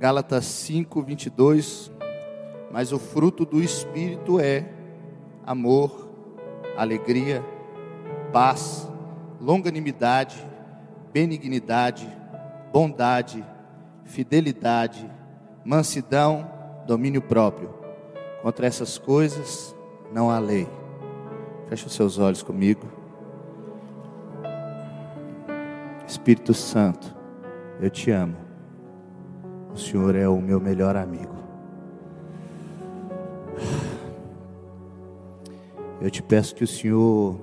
Gálatas 5, 22. Mas o fruto do Espírito é amor, alegria, paz, longanimidade, benignidade, bondade, fidelidade, mansidão, domínio próprio. Contra essas coisas não há lei. Feche os seus olhos comigo. Espírito Santo, eu te amo. O Senhor é o meu melhor amigo. Eu te peço que o Senhor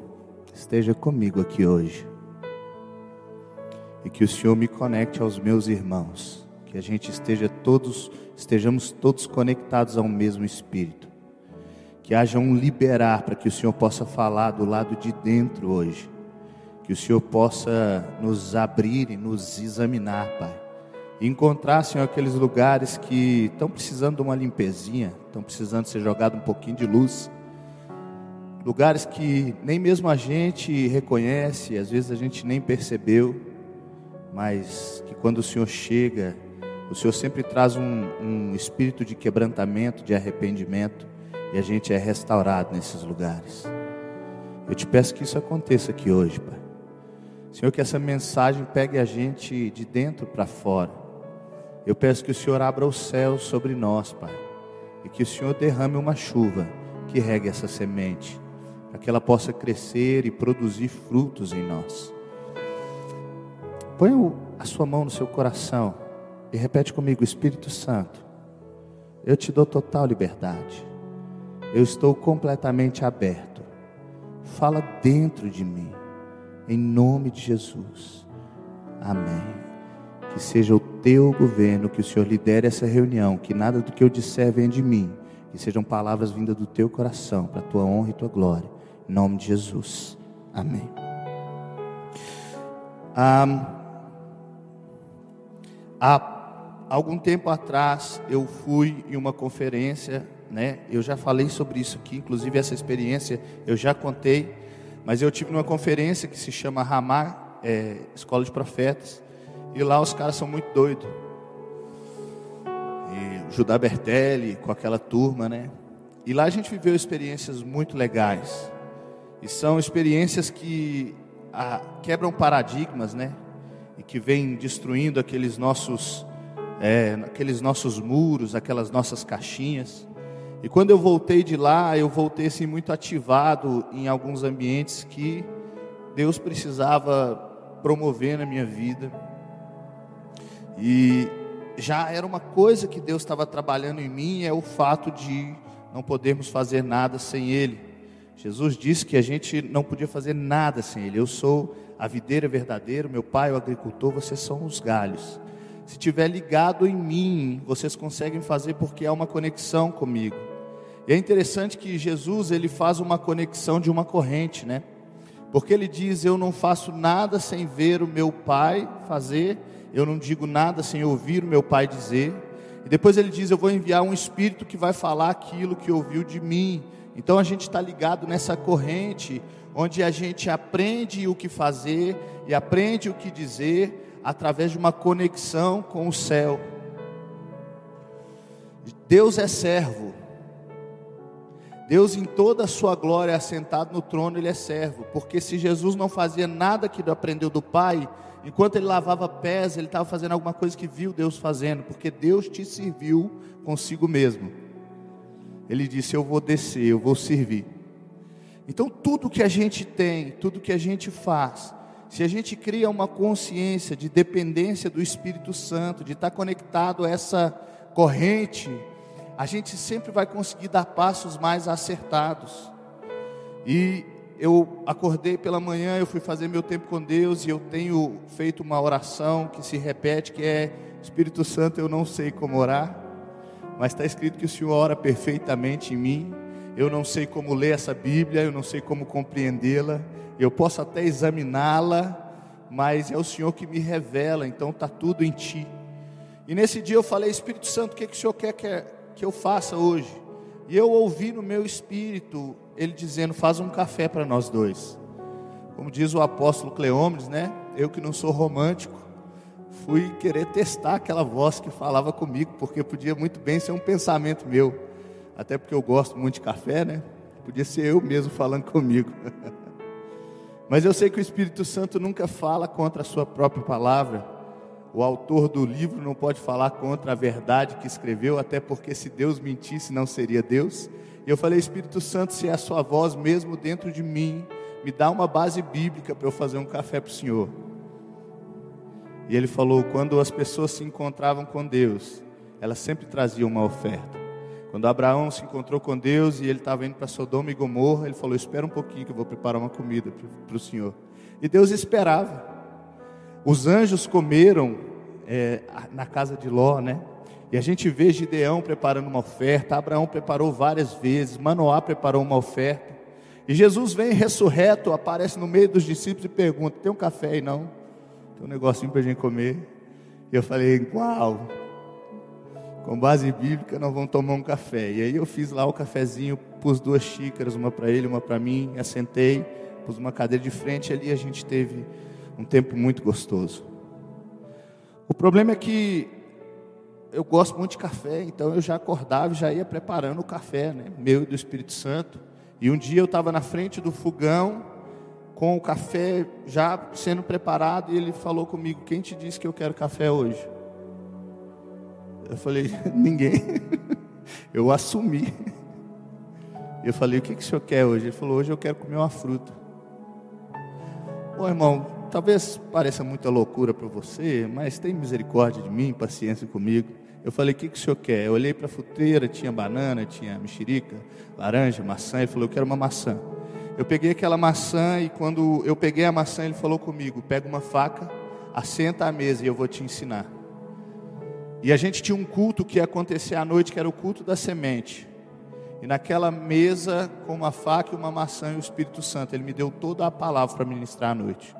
esteja comigo aqui hoje. E que o Senhor me conecte aos meus irmãos, que a gente esteja todos, estejamos todos conectados ao mesmo espírito. Que haja um liberar para que o Senhor possa falar do lado de dentro hoje. Que o Senhor possa nos abrir e nos examinar, Pai. E encontrar, Senhor, aqueles lugares que estão precisando de uma limpezinha, estão precisando ser jogado um pouquinho de luz lugares que nem mesmo a gente reconhece, às vezes a gente nem percebeu, mas que quando o Senhor chega, o Senhor sempre traz um, um espírito de quebrantamento, de arrependimento, e a gente é restaurado nesses lugares. Eu te peço que isso aconteça aqui hoje, Pai. Senhor, que essa mensagem pegue a gente de dentro para fora. Eu peço que o Senhor abra o céu sobre nós, Pai, e que o Senhor derrame uma chuva que regue essa semente para que ela possa crescer e produzir frutos em nós. Põe a sua mão no seu coração e repete comigo: Espírito Santo, eu te dou total liberdade, eu estou completamente aberto. Fala dentro de mim, em nome de Jesus. Amém. Que seja o teu governo, que o Senhor lidere essa reunião, que nada do que eu disser venha de mim, que sejam palavras vindas do teu coração, para a tua honra e tua glória. Em nome de Jesus. Amém. há algum tempo atrás eu fui em uma conferência, né? Eu já falei sobre isso aqui, inclusive essa experiência eu já contei, mas eu tive numa conferência que se chama Ramar é, Escola de Profetas, e lá os caras são muito doidos. E Judá Bertelli com aquela turma, né? E lá a gente viveu experiências muito legais. E são experiências que ah, quebram paradigmas, né? E que vêm destruindo aqueles nossos, é, aqueles nossos muros, aquelas nossas caixinhas. E quando eu voltei de lá, eu voltei assim muito ativado em alguns ambientes que Deus precisava promover na minha vida. E já era uma coisa que Deus estava trabalhando em mim, é o fato de não podermos fazer nada sem Ele. Jesus disse que a gente não podia fazer nada sem Ele. Eu sou a videira verdadeira, meu pai é o agricultor, vocês são os galhos. Se tiver ligado em mim, vocês conseguem fazer porque há uma conexão comigo. E é interessante que Jesus ele faz uma conexão de uma corrente, né? Porque ele diz: Eu não faço nada sem ver o meu pai fazer, eu não digo nada sem ouvir o meu pai dizer. E depois ele diz: Eu vou enviar um espírito que vai falar aquilo que ouviu de mim. Então a gente está ligado nessa corrente, onde a gente aprende o que fazer e aprende o que dizer através de uma conexão com o céu. Deus é servo. Deus em toda a sua glória, assentado no trono, ele é servo. Porque se Jesus não fazia nada que aprendeu do Pai, enquanto ele lavava pés, ele estava fazendo alguma coisa que viu Deus fazendo, porque Deus te serviu consigo mesmo. Ele disse: Eu vou descer, eu vou servir. Então, tudo que a gente tem, tudo que a gente faz, se a gente cria uma consciência de dependência do Espírito Santo, de estar conectado a essa corrente, a gente sempre vai conseguir dar passos mais acertados. E eu acordei pela manhã, eu fui fazer meu tempo com Deus e eu tenho feito uma oração que se repete, que é Espírito Santo, eu não sei como orar mas está escrito que o Senhor ora perfeitamente em mim. Eu não sei como ler essa Bíblia, eu não sei como compreendê-la, eu posso até examiná-la, mas é o Senhor que me revela, então está tudo em Ti. E nesse dia eu falei, Espírito Santo, o que, que o Senhor quer que, que eu faça hoje? E eu ouvi no meu espírito ele dizendo: faz um café para nós dois. Como diz o apóstolo Cleômenes, né? Eu que não sou romântico, fui querer testar aquela voz que falava comigo, porque podia muito bem ser um pensamento meu, até porque eu gosto muito de café, né? Podia ser eu mesmo falando comigo. Mas eu sei que o Espírito Santo nunca fala contra a sua própria palavra. O autor do livro não pode falar contra a verdade que escreveu, até porque se Deus mentisse, não seria Deus. E eu falei, Espírito Santo, se é a sua voz mesmo dentro de mim, me dá uma base bíblica para eu fazer um café para o Senhor. E ele falou: quando as pessoas se encontravam com Deus, elas sempre traziam uma oferta. Quando Abraão se encontrou com Deus e ele estava indo para Sodoma e Gomorra, ele falou: Espera um pouquinho que eu vou preparar uma comida para o Senhor. E Deus esperava. Os anjos comeram é, na casa de Ló, né? E a gente vê Gideão preparando uma oferta, Abraão preparou várias vezes, Manoá preparou uma oferta. E Jesus vem ressurreto, aparece no meio dos discípulos e pergunta: Tem um café aí não? Tem um negocinho para a gente comer. E eu falei: Uau! Com base bíblica, nós vamos tomar um café. E aí eu fiz lá o cafezinho, pus duas xícaras, uma para ele, uma para mim, assentei, pus uma cadeira de frente ali a gente teve um tempo muito gostoso. O problema é que eu gosto muito de café, então eu já acordava e já ia preparando o café, né? Meu e do Espírito Santo. E um dia eu estava na frente do fogão, com o café já sendo preparado, e ele falou comigo: Quem te disse que eu quero café hoje? Eu falei: Ninguém. eu assumi. Eu falei: O que, que o senhor quer hoje? Ele falou: Hoje eu quero comer uma fruta. Ô irmão, talvez pareça muita loucura para você, mas tem misericórdia de mim, paciência comigo. Eu falei, o que, que o senhor quer? Eu olhei para a fruteira, tinha banana, tinha mexerica, laranja, maçã. Ele falou, eu quero uma maçã. Eu peguei aquela maçã e quando eu peguei a maçã, ele falou comigo: pega uma faca, assenta à mesa e eu vou te ensinar. E a gente tinha um culto que ia acontecer à noite, que era o culto da semente. E naquela mesa, com uma faca e uma maçã e o Espírito Santo, ele me deu toda a palavra para ministrar à noite.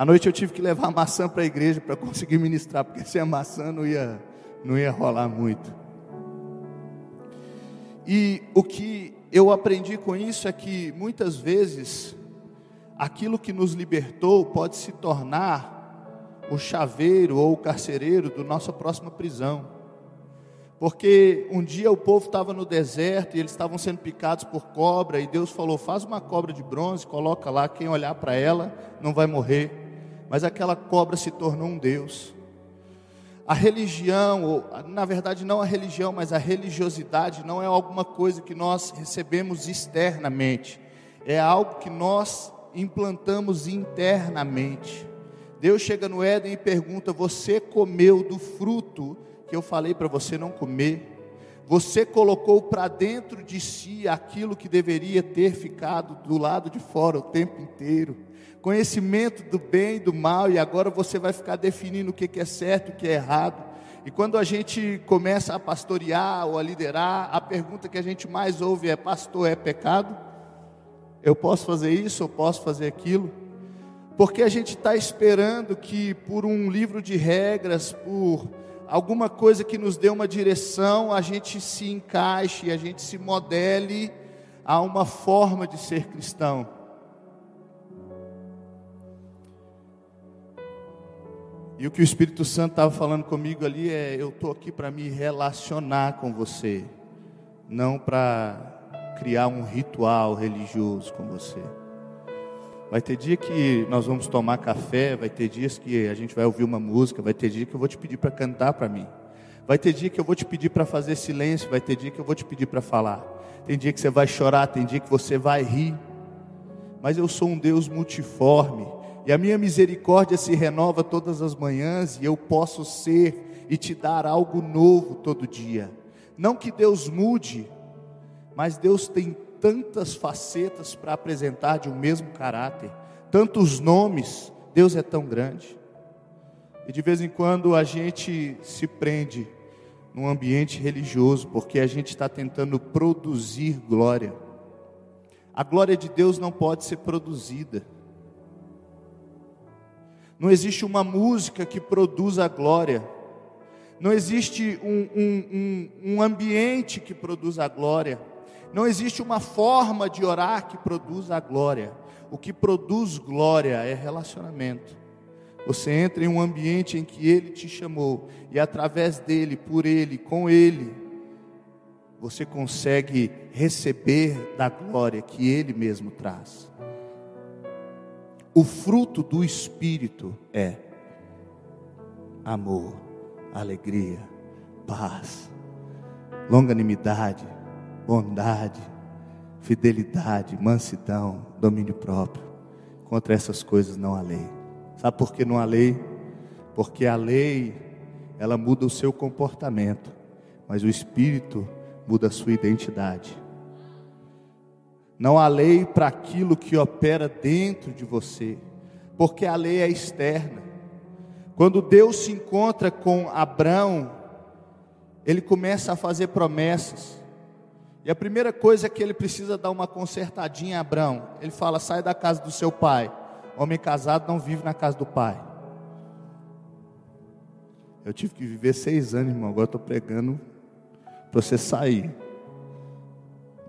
À noite eu tive que levar a maçã para a igreja para conseguir ministrar, porque sem a maçã não ia, não ia rolar muito. E o que eu aprendi com isso é que muitas vezes aquilo que nos libertou pode se tornar o chaveiro ou o carcereiro da nossa próxima prisão. Porque um dia o povo estava no deserto e eles estavam sendo picados por cobra, e Deus falou: faz uma cobra de bronze, coloca lá, quem olhar para ela não vai morrer. Mas aquela cobra se tornou um Deus. A religião, ou, na verdade não a religião, mas a religiosidade não é alguma coisa que nós recebemos externamente, é algo que nós implantamos internamente. Deus chega no Éden e pergunta: Você comeu do fruto que eu falei para você não comer? Você colocou para dentro de si aquilo que deveria ter ficado do lado de fora o tempo inteiro conhecimento do bem e do mal, e agora você vai ficar definindo o que é certo e o que é errado. E quando a gente começa a pastorear ou a liderar, a pergunta que a gente mais ouve é: Pastor, é pecado? Eu posso fazer isso, eu posso fazer aquilo? Porque a gente está esperando que por um livro de regras, por alguma coisa que nos dê uma direção, a gente se encaixe, a gente se modele a uma forma de ser cristão. E o que o Espírito Santo estava falando comigo ali é: eu estou aqui para me relacionar com você, não para criar um ritual religioso com você. Vai ter dia que nós vamos tomar café, vai ter dias que a gente vai ouvir uma música, vai ter dia que eu vou te pedir para cantar para mim. Vai ter dia que eu vou te pedir para fazer silêncio, vai ter dia que eu vou te pedir para falar. Tem dia que você vai chorar, tem dia que você vai rir. Mas eu sou um Deus multiforme e a minha misericórdia se renova todas as manhãs, e eu posso ser e te dar algo novo todo dia. Não que Deus mude, mas Deus tem tantas facetas para apresentar de um mesmo caráter, tantos nomes, Deus é tão grande. E de vez em quando a gente se prende num ambiente religioso, porque a gente está tentando produzir glória. A glória de Deus não pode ser produzida. Não existe uma música que produza glória. Não existe um, um, um, um ambiente que produza glória. Não existe uma forma de orar que produza a glória. O que produz glória é relacionamento. Você entra em um ambiente em que Ele te chamou, e através dele, por Ele, com Ele, você consegue receber da glória que Ele mesmo traz. O fruto do Espírito é amor, alegria, paz, longanimidade, bondade, fidelidade, mansidão, domínio próprio. Contra essas coisas não há lei. Sabe por que não há lei? Porque a lei, ela muda o seu comportamento, mas o Espírito muda a sua identidade. Não há lei para aquilo que opera dentro de você, porque a lei é externa. Quando Deus se encontra com Abraão, ele começa a fazer promessas. E a primeira coisa é que ele precisa dar uma consertadinha a Abraão. Ele fala: sai da casa do seu pai. Homem casado não vive na casa do pai. Eu tive que viver seis anos, irmão. Agora estou pregando para você sair.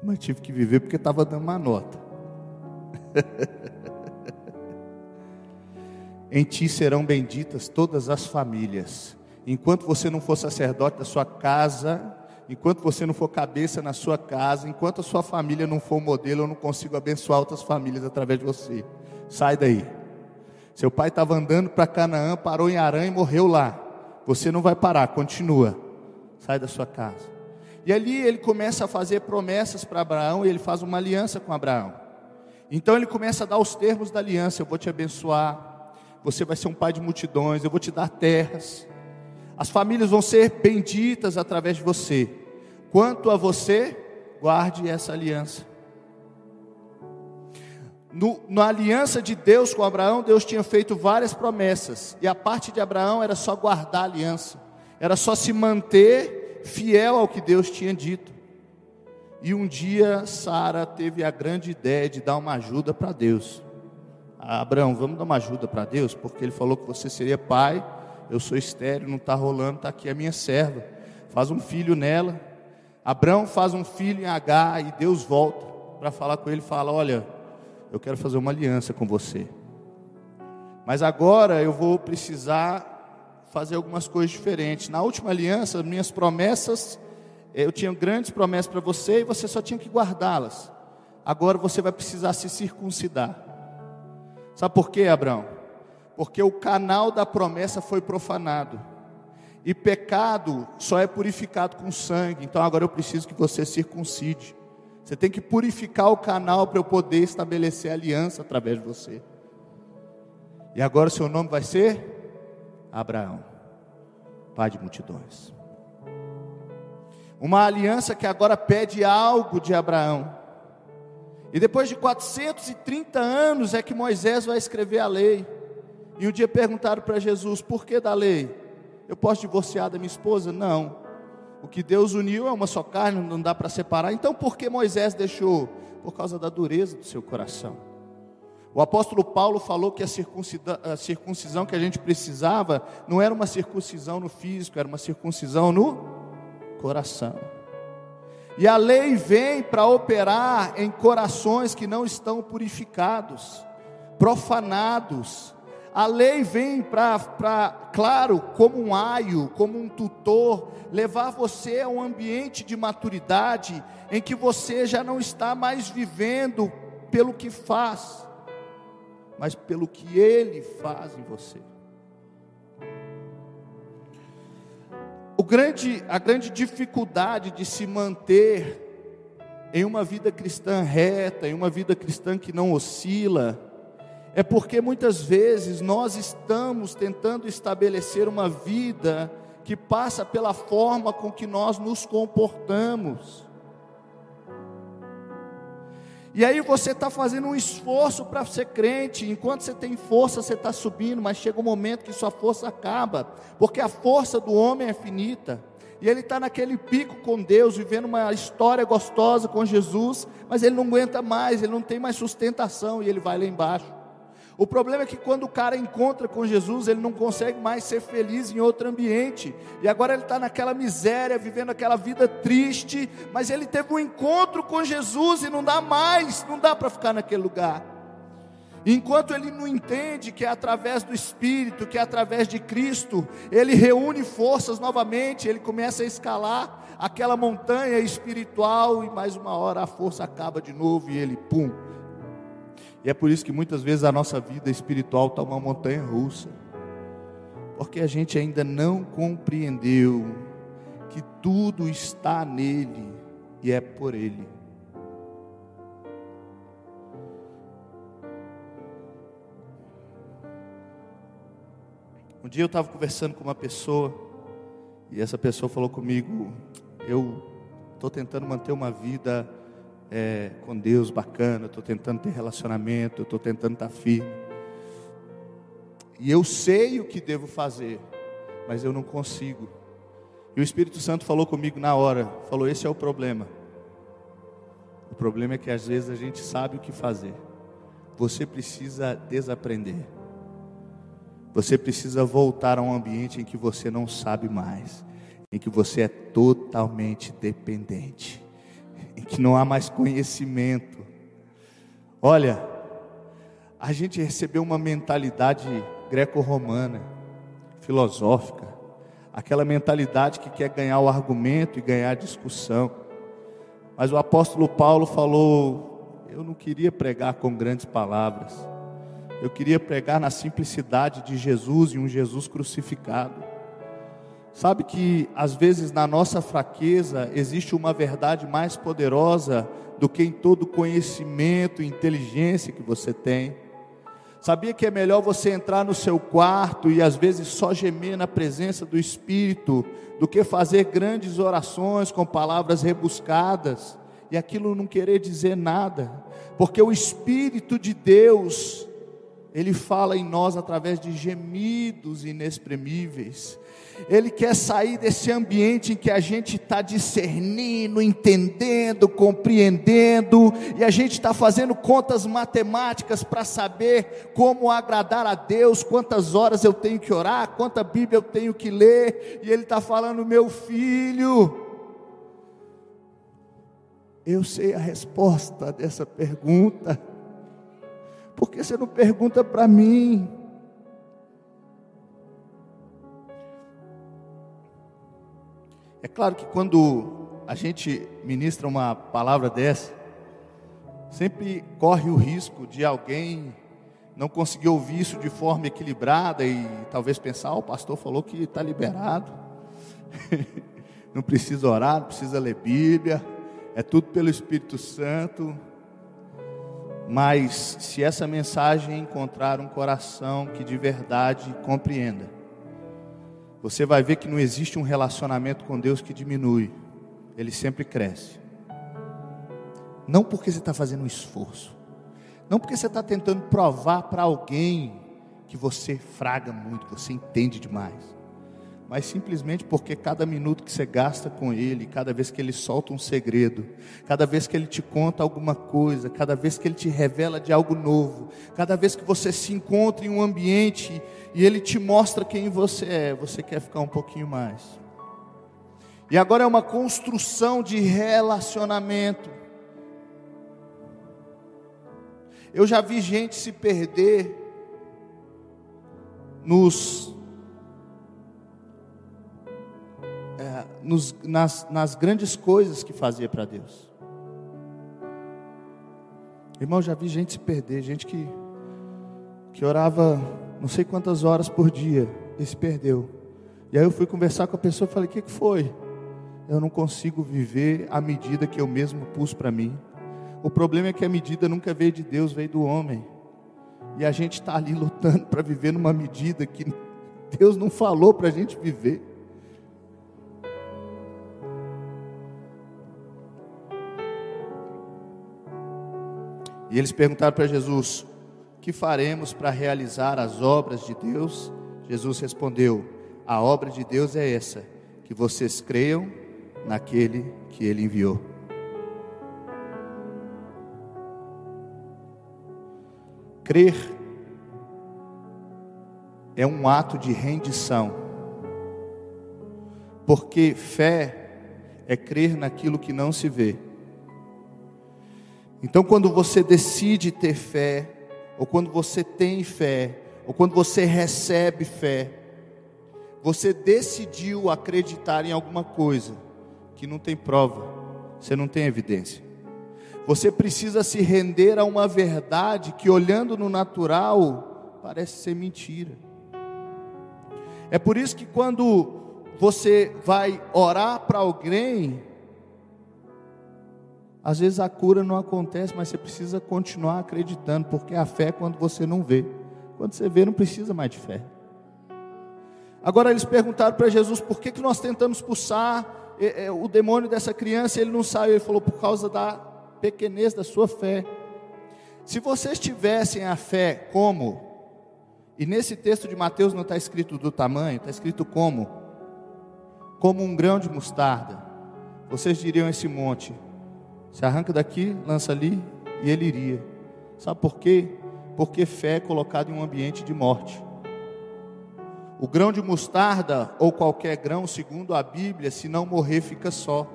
Mas tive que viver porque estava dando uma nota. em ti serão benditas todas as famílias. Enquanto você não for sacerdote da sua casa, enquanto você não for cabeça na sua casa, enquanto a sua família não for modelo, eu não consigo abençoar outras famílias através de você. Sai daí. Seu pai estava andando para Canaã, parou em Arã e morreu lá. Você não vai parar, continua. Sai da sua casa. E ali ele começa a fazer promessas para Abraão e ele faz uma aliança com Abraão. Então ele começa a dar os termos da aliança: eu vou te abençoar, você vai ser um pai de multidões, eu vou te dar terras, as famílias vão ser benditas através de você. Quanto a você, guarde essa aliança. No, na aliança de Deus com Abraão, Deus tinha feito várias promessas, e a parte de Abraão era só guardar a aliança, era só se manter fiel ao que Deus tinha dito. E um dia Sara teve a grande ideia de dar uma ajuda para Deus. Abraão, vamos dar uma ajuda para Deus, porque ele falou que você seria pai, eu sou estéreo, não está rolando, está aqui a minha serva. Faz um filho nela. Abraão faz um filho em H e Deus volta para falar com ele e fala: Olha, eu quero fazer uma aliança com você. Mas agora eu vou precisar fazer algumas coisas diferentes. Na última aliança, minhas promessas, eh, eu tinha grandes promessas para você e você só tinha que guardá-las. Agora você vai precisar se circuncidar. Sabe por quê, Abraão? Porque o canal da promessa foi profanado. E pecado só é purificado com sangue. Então agora eu preciso que você circuncide. Você tem que purificar o canal para eu poder estabelecer aliança através de você. E agora seu nome vai ser Abraão, pai de multidões. Uma aliança que agora pede algo de Abraão. E depois de 430 anos é que Moisés vai escrever a lei. E um dia perguntaram para Jesus: por que da lei? Eu posso divorciar da minha esposa? Não. O que Deus uniu é uma só carne, não dá para separar. Então por que Moisés deixou? Por causa da dureza do seu coração. O apóstolo Paulo falou que a circuncisão, que a gente precisava não era uma circuncisão no físico, era uma circuncisão no coração. E a lei vem para operar em corações que não estão purificados, profanados, a lei vem para, claro, como um aio, como um tutor, levar você a um ambiente de maturidade em que você já não está mais vivendo pelo que faz, mas pelo que Ele faz em você. O grande, a grande dificuldade de se manter em uma vida cristã reta, em uma vida cristã que não oscila, é porque muitas vezes nós estamos tentando estabelecer uma vida que passa pela forma com que nós nos comportamos. E aí você está fazendo um esforço para ser crente, enquanto você tem força, você está subindo, mas chega um momento que sua força acaba, porque a força do homem é finita. E ele está naquele pico com Deus, vivendo uma história gostosa com Jesus, mas ele não aguenta mais, ele não tem mais sustentação e ele vai lá embaixo. O problema é que quando o cara encontra com Jesus, ele não consegue mais ser feliz em outro ambiente. E agora ele está naquela miséria, vivendo aquela vida triste. Mas ele teve um encontro com Jesus e não dá mais, não dá para ficar naquele lugar. Enquanto ele não entende que é através do Espírito, que é através de Cristo, ele reúne forças novamente, ele começa a escalar aquela montanha espiritual e mais uma hora a força acaba de novo e ele pum. E é por isso que muitas vezes a nossa vida espiritual está uma montanha russa, porque a gente ainda não compreendeu que tudo está nele e é por ele. Um dia eu estava conversando com uma pessoa e essa pessoa falou comigo: eu estou tentando manter uma vida é, com Deus bacana, estou tentando ter relacionamento, estou tentando estar tá firme. E eu sei o que devo fazer, mas eu não consigo. E o Espírito Santo falou comigo na hora, falou: esse é o problema. O problema é que às vezes a gente sabe o que fazer. Você precisa desaprender. Você precisa voltar a um ambiente em que você não sabe mais, em que você é totalmente dependente, em que não há mais conhecimento. Olha, a gente recebeu uma mentalidade greco-romana, filosófica, aquela mentalidade que quer ganhar o argumento e ganhar a discussão. Mas o apóstolo Paulo falou: Eu não queria pregar com grandes palavras, eu queria pregar na simplicidade de Jesus e um Jesus crucificado. Sabe que às vezes na nossa fraqueza existe uma verdade mais poderosa do que em todo conhecimento e inteligência que você tem. Sabia que é melhor você entrar no seu quarto e às vezes só gemer na presença do Espírito do que fazer grandes orações com palavras rebuscadas e aquilo não querer dizer nada, porque o Espírito de Deus ele fala em nós através de gemidos inexprimíveis. Ele quer sair desse ambiente em que a gente está discernindo, entendendo, compreendendo, e a gente está fazendo contas matemáticas para saber como agradar a Deus, quantas horas eu tenho que orar, quanta Bíblia eu tenho que ler, e Ele está falando, meu filho, eu sei a resposta dessa pergunta. Por que você não pergunta para mim? É claro que quando a gente ministra uma palavra dessa, sempre corre o risco de alguém não conseguir ouvir isso de forma equilibrada e talvez pensar: oh, o pastor falou que está liberado, não precisa orar, não precisa ler Bíblia, é tudo pelo Espírito Santo. Mas se essa mensagem encontrar um coração que de verdade compreenda, você vai ver que não existe um relacionamento com Deus que diminui, ele sempre cresce. Não porque você está fazendo um esforço, não porque você está tentando provar para alguém que você fraga muito, que você entende demais mas simplesmente porque cada minuto que você gasta com Ele, cada vez que Ele solta um segredo, cada vez que Ele te conta alguma coisa, cada vez que Ele te revela de algo novo, cada vez que você se encontra em um ambiente e Ele te mostra quem você é, você quer ficar um pouquinho mais. E agora é uma construção de relacionamento. Eu já vi gente se perder nos nos, nas, nas grandes coisas que fazia para Deus. Irmão, já vi gente se perder, gente que, que orava não sei quantas horas por dia e se perdeu. E aí eu fui conversar com a pessoa e falei: O que, que foi? Eu não consigo viver a medida que eu mesmo pus para mim. O problema é que a medida nunca veio de Deus, veio do homem. E a gente está ali lutando para viver numa medida que Deus não falou para a gente viver. E eles perguntaram para Jesus: Que faremos para realizar as obras de Deus? Jesus respondeu: A obra de Deus é essa, que vocês creiam naquele que ele enviou. Crer é um ato de rendição, porque fé é crer naquilo que não se vê. Então, quando você decide ter fé, ou quando você tem fé, ou quando você recebe fé, você decidiu acreditar em alguma coisa que não tem prova, você não tem evidência. Você precisa se render a uma verdade que, olhando no natural, parece ser mentira. É por isso que quando você vai orar para alguém, às vezes a cura não acontece, mas você precisa continuar acreditando, porque a fé é quando você não vê. Quando você vê, não precisa mais de fé. Agora eles perguntaram para Jesus por que, que nós tentamos expulsar é, é, o demônio dessa criança, ele não saiu. Ele falou por causa da pequenez da sua fé. Se vocês tivessem a fé como, e nesse texto de Mateus não está escrito do tamanho, está escrito como, como um grão de mostarda, vocês diriam esse monte, se arranca daqui, lança ali, e ele iria. Sabe por quê? Porque fé é colocada em um ambiente de morte. O grão de mostarda, ou qualquer grão, segundo a Bíblia, se não morrer, fica só.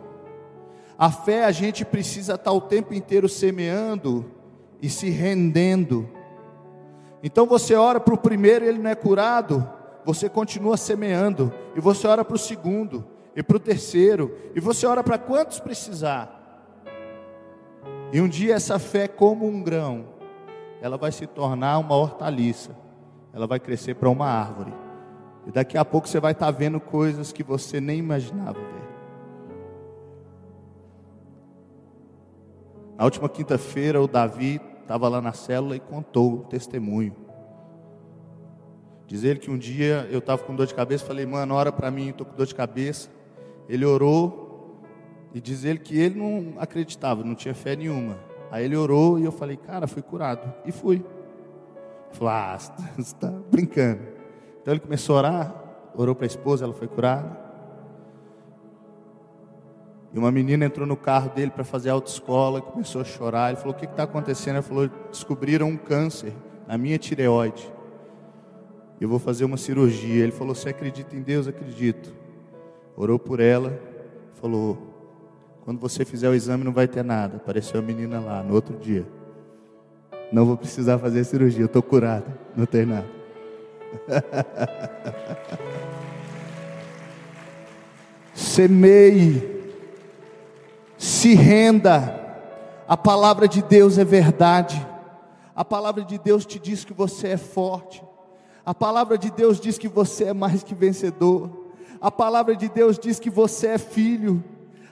A fé a gente precisa estar o tempo inteiro semeando e se rendendo. Então você ora para o primeiro e ele não é curado, você continua semeando, e você ora para o segundo, e para o terceiro, e você ora para quantos precisar. E um dia essa fé, como um grão, ela vai se tornar uma hortaliça, ela vai crescer para uma árvore. E daqui a pouco você vai estar vendo coisas que você nem imaginava ver. Na última quinta-feira, o Davi estava lá na célula e contou o testemunho. Diz ele que um dia eu estava com dor de cabeça, falei, mano, ora para mim, estou com dor de cabeça. Ele orou e diz ele que ele não acreditava, não tinha fé nenhuma. Aí ele orou e eu falei, cara, fui curado. E fui. Falou, ah, você está brincando. Então ele começou a orar, orou para a esposa, ela foi curada. E uma menina entrou no carro dele para fazer autoescola, começou a chorar. Ele falou: O que está acontecendo? Ela falou: Descobriram um câncer na minha tireoide. Eu vou fazer uma cirurgia. Ele falou: Você acredita em Deus? Acredito. Orou por ela, falou: Quando você fizer o exame, não vai ter nada. Apareceu a menina lá no outro dia. Não vou precisar fazer cirurgia, eu estou curada, não tem nada. Semeie, se renda. A palavra de Deus é verdade. A palavra de Deus te diz que você é forte. A palavra de Deus diz que você é mais que vencedor. A palavra de Deus diz que você é filho.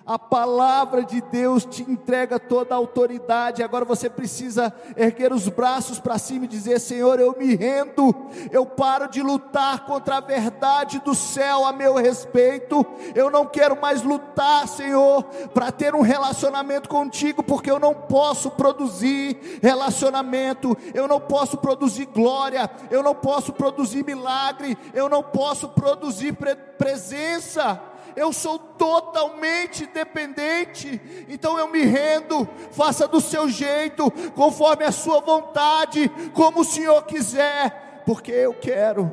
A palavra de Deus te entrega toda a autoridade. Agora você precisa erguer os braços para cima e dizer: Senhor, eu me rendo. Eu paro de lutar contra a verdade do céu a meu respeito. Eu não quero mais lutar, Senhor, para ter um relacionamento contigo, porque eu não posso produzir relacionamento. Eu não posso produzir glória. Eu não posso produzir milagre. Eu não posso produzir pre presença eu sou totalmente dependente, então eu me rendo, faça do seu jeito, conforme a sua vontade, como o Senhor quiser, porque eu quero,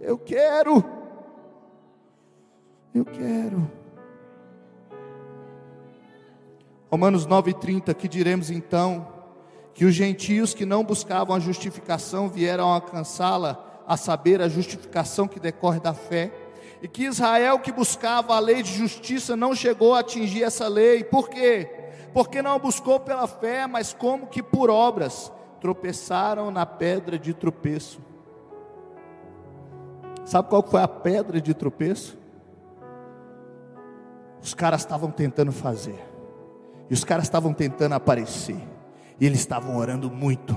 eu quero, eu quero. Romanos 9,30, que diremos então? Que os gentios que não buscavam a justificação vieram alcançá-la, a saber, a justificação que decorre da fé e que Israel que buscava a lei de justiça não chegou a atingir essa lei. Por quê? Porque não buscou pela fé, mas como que por obras tropeçaram na pedra de tropeço. Sabe qual foi a pedra de tropeço? Os caras estavam tentando fazer. E os caras estavam tentando aparecer. E eles estavam orando muito.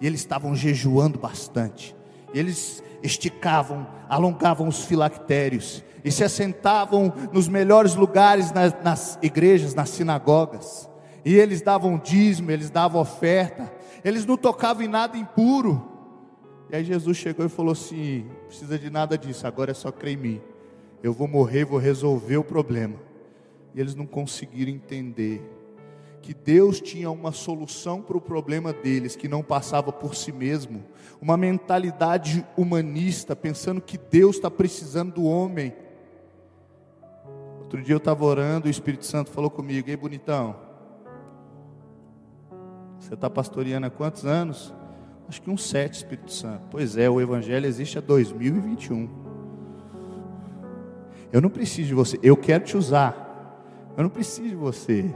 E eles estavam jejuando bastante. Eles esticavam, alongavam os filactérios e se assentavam nos melhores lugares nas, nas igrejas, nas sinagogas. E eles davam dízimo, eles davam oferta, eles não tocavam em nada impuro. E aí Jesus chegou e falou assim: precisa de nada disso, agora é só crer em mim. Eu vou morrer, vou resolver o problema. E eles não conseguiram entender que Deus tinha uma solução para o problema deles, que não passava por si mesmo, uma mentalidade humanista, pensando que Deus está precisando do homem. Outro dia eu estava orando, o Espírito Santo falou comigo: Ei, bonitão, você está pastoreando há quantos anos? Acho que um sete, Espírito Santo. Pois é, o Evangelho existe há 2021. Eu não preciso de você, eu quero te usar. Eu não preciso de você.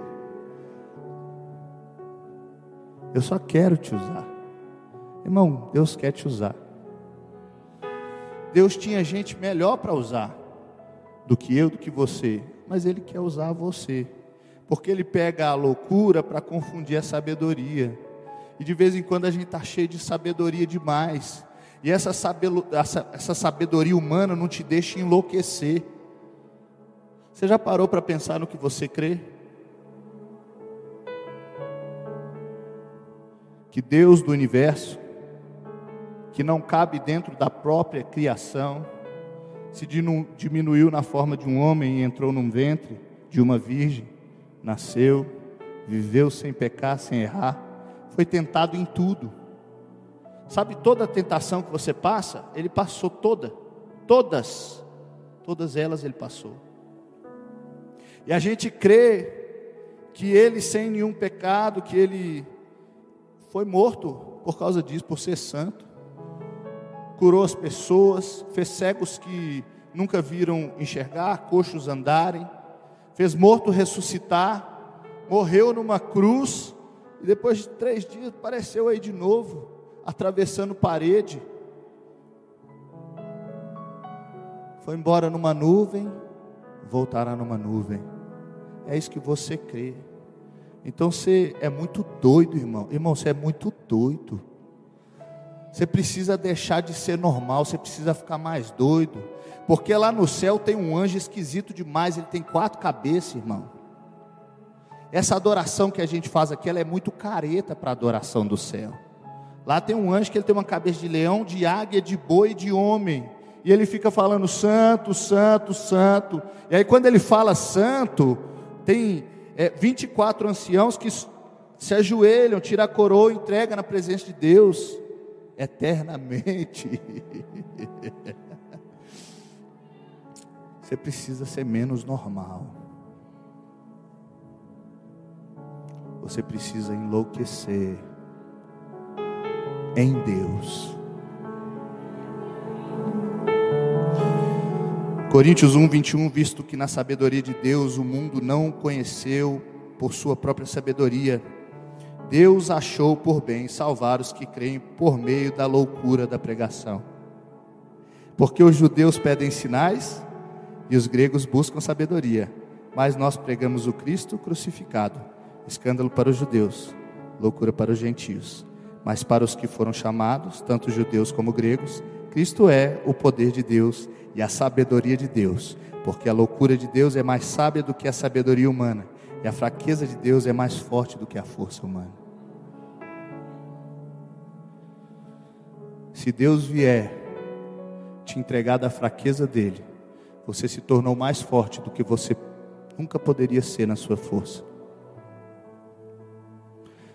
Eu só quero te usar. Irmão, Deus quer te usar. Deus tinha gente melhor para usar do que eu, do que você, mas Ele quer usar você, porque Ele pega a loucura para confundir a sabedoria, e de vez em quando a gente está cheio de sabedoria demais, e essa, essa, essa sabedoria humana não te deixa enlouquecer. Você já parou para pensar no que você crê? Que Deus do universo, que não cabe dentro da própria criação, se diminuiu na forma de um homem e entrou num ventre de uma virgem, nasceu, viveu sem pecar, sem errar, foi tentado em tudo. Sabe toda a tentação que você passa? Ele passou toda, todas, todas elas ele passou. E a gente crê que ele sem nenhum pecado, que ele foi morto por causa disso, por ser santo curou as pessoas, fez cegos que nunca viram enxergar, coxos andarem, fez morto ressuscitar, morreu numa cruz, e depois de três dias apareceu aí de novo, atravessando parede. Foi embora numa nuvem, voltará numa nuvem. É isso que você crê. Então você é muito doido, irmão. Irmão, você é muito doido. Você precisa deixar de ser normal, você precisa ficar mais doido. Porque lá no céu tem um anjo esquisito demais, ele tem quatro cabeças, irmão. Essa adoração que a gente faz aqui, ela é muito careta para a adoração do céu. Lá tem um anjo que ele tem uma cabeça de leão, de águia, de boi e de homem. E ele fica falando santo, santo, santo. E aí quando ele fala santo, tem é, 24 anciãos que se ajoelham, tiram a coroa, entregam na presença de Deus eternamente. Você precisa ser menos normal. Você precisa enlouquecer em Deus. Coríntios 1, 21, visto que na sabedoria de Deus o mundo não conheceu por sua própria sabedoria, Deus achou por bem salvar os que creem por meio da loucura da pregação. Porque os judeus pedem sinais e os gregos buscam sabedoria, mas nós pregamos o Cristo crucificado, escândalo para os judeus, loucura para os gentios. Mas para os que foram chamados, tanto judeus como gregos, Cristo é o poder de Deus e a sabedoria de Deus, porque a loucura de Deus é mais sábia do que a sabedoria humana, e a fraqueza de Deus é mais forte do que a força humana. Se Deus vier te entregar da fraqueza dele, você se tornou mais forte do que você nunca poderia ser na sua força.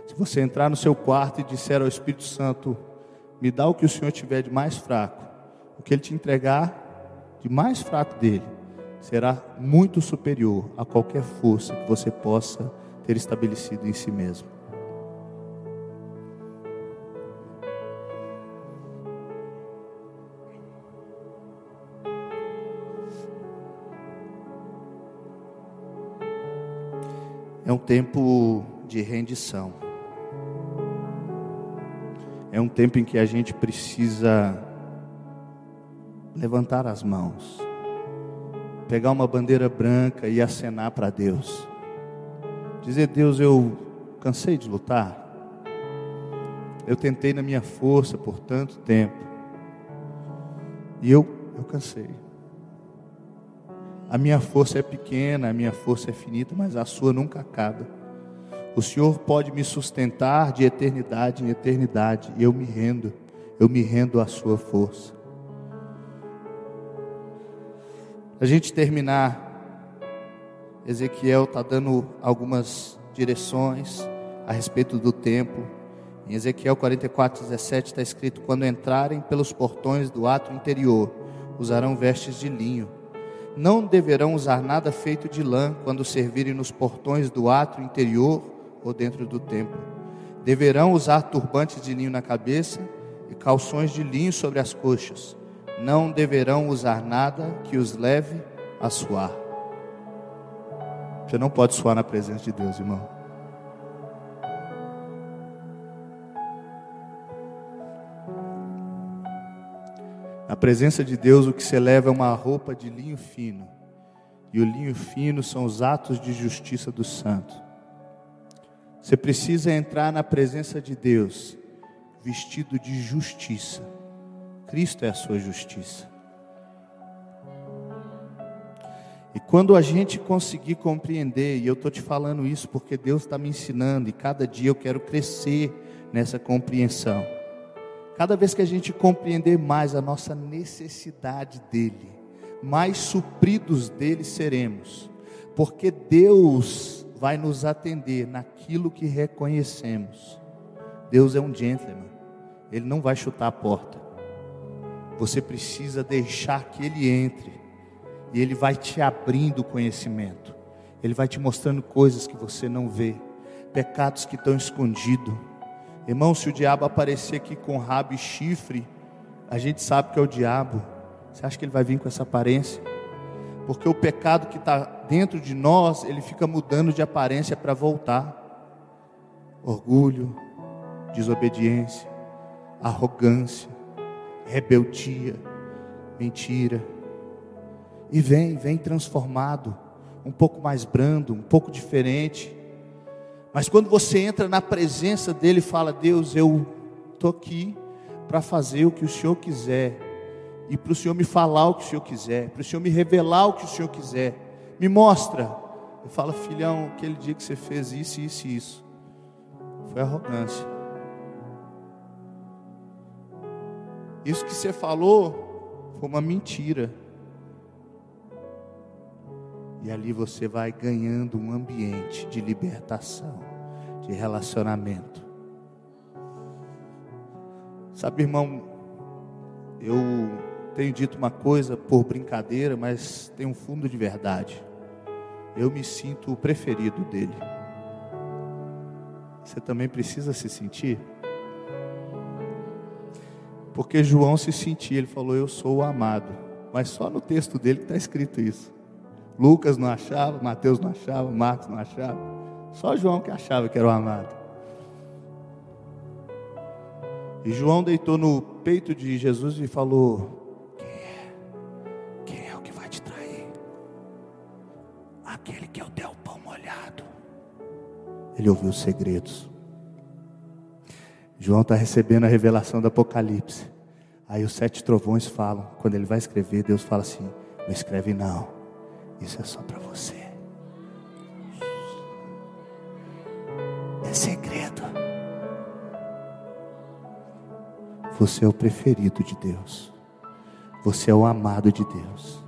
Se você entrar no seu quarto e disser ao Espírito Santo: Me dá o que o Senhor tiver de mais fraco, o que ele te entregar de mais fraco dele, será muito superior a qualquer força que você possa ter estabelecido em si mesmo. É um tempo de rendição. É um tempo em que a gente precisa levantar as mãos, pegar uma bandeira branca e acenar para Deus. Dizer: Deus, eu cansei de lutar. Eu tentei na minha força por tanto tempo. E eu, eu cansei. A minha força é pequena, a minha força é finita, mas a sua nunca acaba. O Senhor pode me sustentar de eternidade em eternidade, e eu me rendo, eu me rendo à sua força. A gente terminar, Ezequiel está dando algumas direções a respeito do templo. Em Ezequiel 44, 17 está escrito: Quando entrarem pelos portões do ato interior, usarão vestes de linho não deverão usar nada feito de lã quando servirem nos portões do átrio interior ou dentro do templo. Deverão usar turbantes de linho na cabeça e calções de linho sobre as coxas. Não deverão usar nada que os leve a suar. Você não pode suar na presença de Deus, irmão. Na presença de Deus, o que se eleva é uma roupa de linho fino. E o linho fino são os atos de justiça do santo. Você precisa entrar na presença de Deus vestido de justiça. Cristo é a sua justiça. E quando a gente conseguir compreender, e eu estou te falando isso porque Deus está me ensinando, e cada dia eu quero crescer nessa compreensão. Cada vez que a gente compreender mais a nossa necessidade dEle, mais supridos dEle seremos, porque Deus vai nos atender naquilo que reconhecemos. Deus é um gentleman, Ele não vai chutar a porta. Você precisa deixar que Ele entre, e Ele vai te abrindo o conhecimento, Ele vai te mostrando coisas que você não vê, pecados que estão escondidos. Irmão, se o diabo aparecer aqui com rabo e chifre, a gente sabe que é o diabo. Você acha que ele vai vir com essa aparência? Porque o pecado que está dentro de nós, ele fica mudando de aparência para voltar. Orgulho, desobediência, arrogância, rebeldia, mentira. E vem, vem transformado, um pouco mais brando, um pouco diferente. Mas quando você entra na presença dele fala: Deus, eu estou aqui para fazer o que o Senhor quiser, e para o Senhor me falar o que o Senhor quiser, para o Senhor me revelar o que o Senhor quiser, me mostra. Eu falo, filhão, aquele dia que você fez isso, isso e isso, foi arrogância. Isso que você falou foi uma mentira. E ali você vai ganhando um ambiente de libertação, de relacionamento. Sabe, irmão, eu tenho dito uma coisa por brincadeira, mas tem um fundo de verdade. Eu me sinto o preferido dele. Você também precisa se sentir? Porque João se sentia, ele falou: Eu sou o amado. Mas só no texto dele está escrito isso. Lucas não achava, Mateus não achava, Marcos não achava. Só João que achava que era o amado. E João deitou no peito de Jesus e falou: Quem é? Quem é o que vai te trair? Aquele que eu dei o pão molhado. Ele ouviu os segredos. João está recebendo a revelação do Apocalipse. Aí os sete trovões falam. Quando ele vai escrever, Deus fala assim: Não escreve não. Isso é só para você. É segredo. Você é o preferido de Deus. Você é o amado de Deus.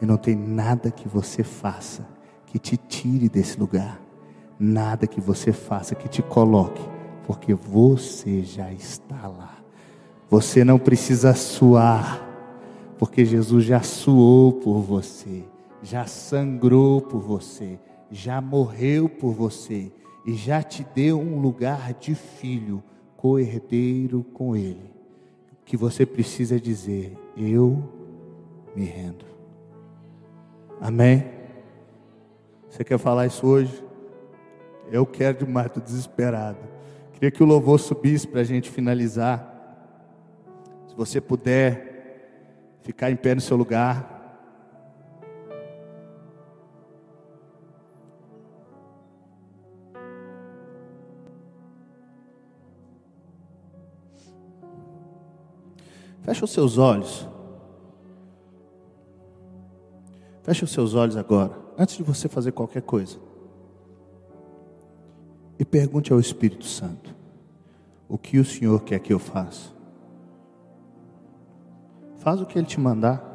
E não tem nada que você faça que te tire desse lugar. Nada que você faça que te coloque, porque você já está lá. Você não precisa suar, porque Jesus já suou por você já sangrou por você, já morreu por você e já te deu um lugar de filho, co-herdeiro com Ele. O que você precisa dizer: Eu me rendo. Amém? Você quer falar isso hoje? Eu quero demais, estou desesperado. Queria que o louvor subisse para a gente finalizar. Se você puder ficar em pé no seu lugar. Feche os seus olhos. Feche os seus olhos agora, antes de você fazer qualquer coisa. E pergunte ao Espírito Santo: O que o Senhor quer que eu faça? Faz o que Ele te mandar.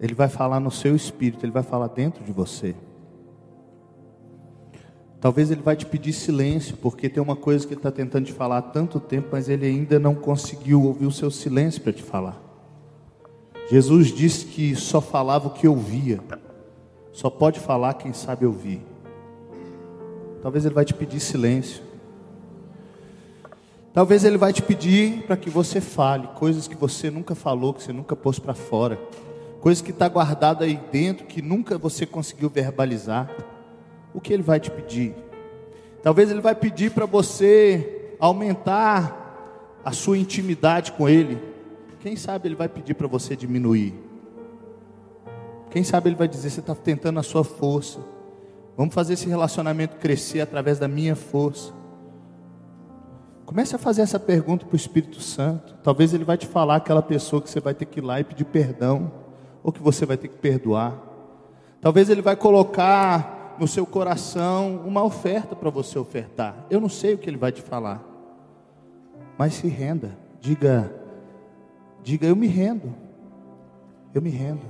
Ele vai falar no seu espírito, Ele vai falar dentro de você. Talvez ele vai te pedir silêncio, porque tem uma coisa que ele está tentando te falar há tanto tempo, mas ele ainda não conseguiu ouvir o seu silêncio para te falar. Jesus disse que só falava o que ouvia, só pode falar quem sabe ouvir. Talvez ele vai te pedir silêncio. Talvez Ele vai te pedir para que você fale coisas que você nunca falou, que você nunca pôs para fora, coisas que está guardada aí dentro, que nunca você conseguiu verbalizar. O que Ele vai te pedir? Talvez Ele vai pedir para você aumentar a sua intimidade com Ele. Quem sabe Ele vai pedir para você diminuir. Quem sabe Ele vai dizer: você está tentando a sua força. Vamos fazer esse relacionamento crescer através da minha força. Comece a fazer essa pergunta para o Espírito Santo. Talvez ele vai te falar aquela pessoa que você vai ter que ir lá e pedir perdão, ou que você vai ter que perdoar. Talvez ele vai colocar no seu coração uma oferta para você ofertar. Eu não sei o que ele vai te falar. Mas se renda. Diga, diga, eu me rendo. Eu me rendo.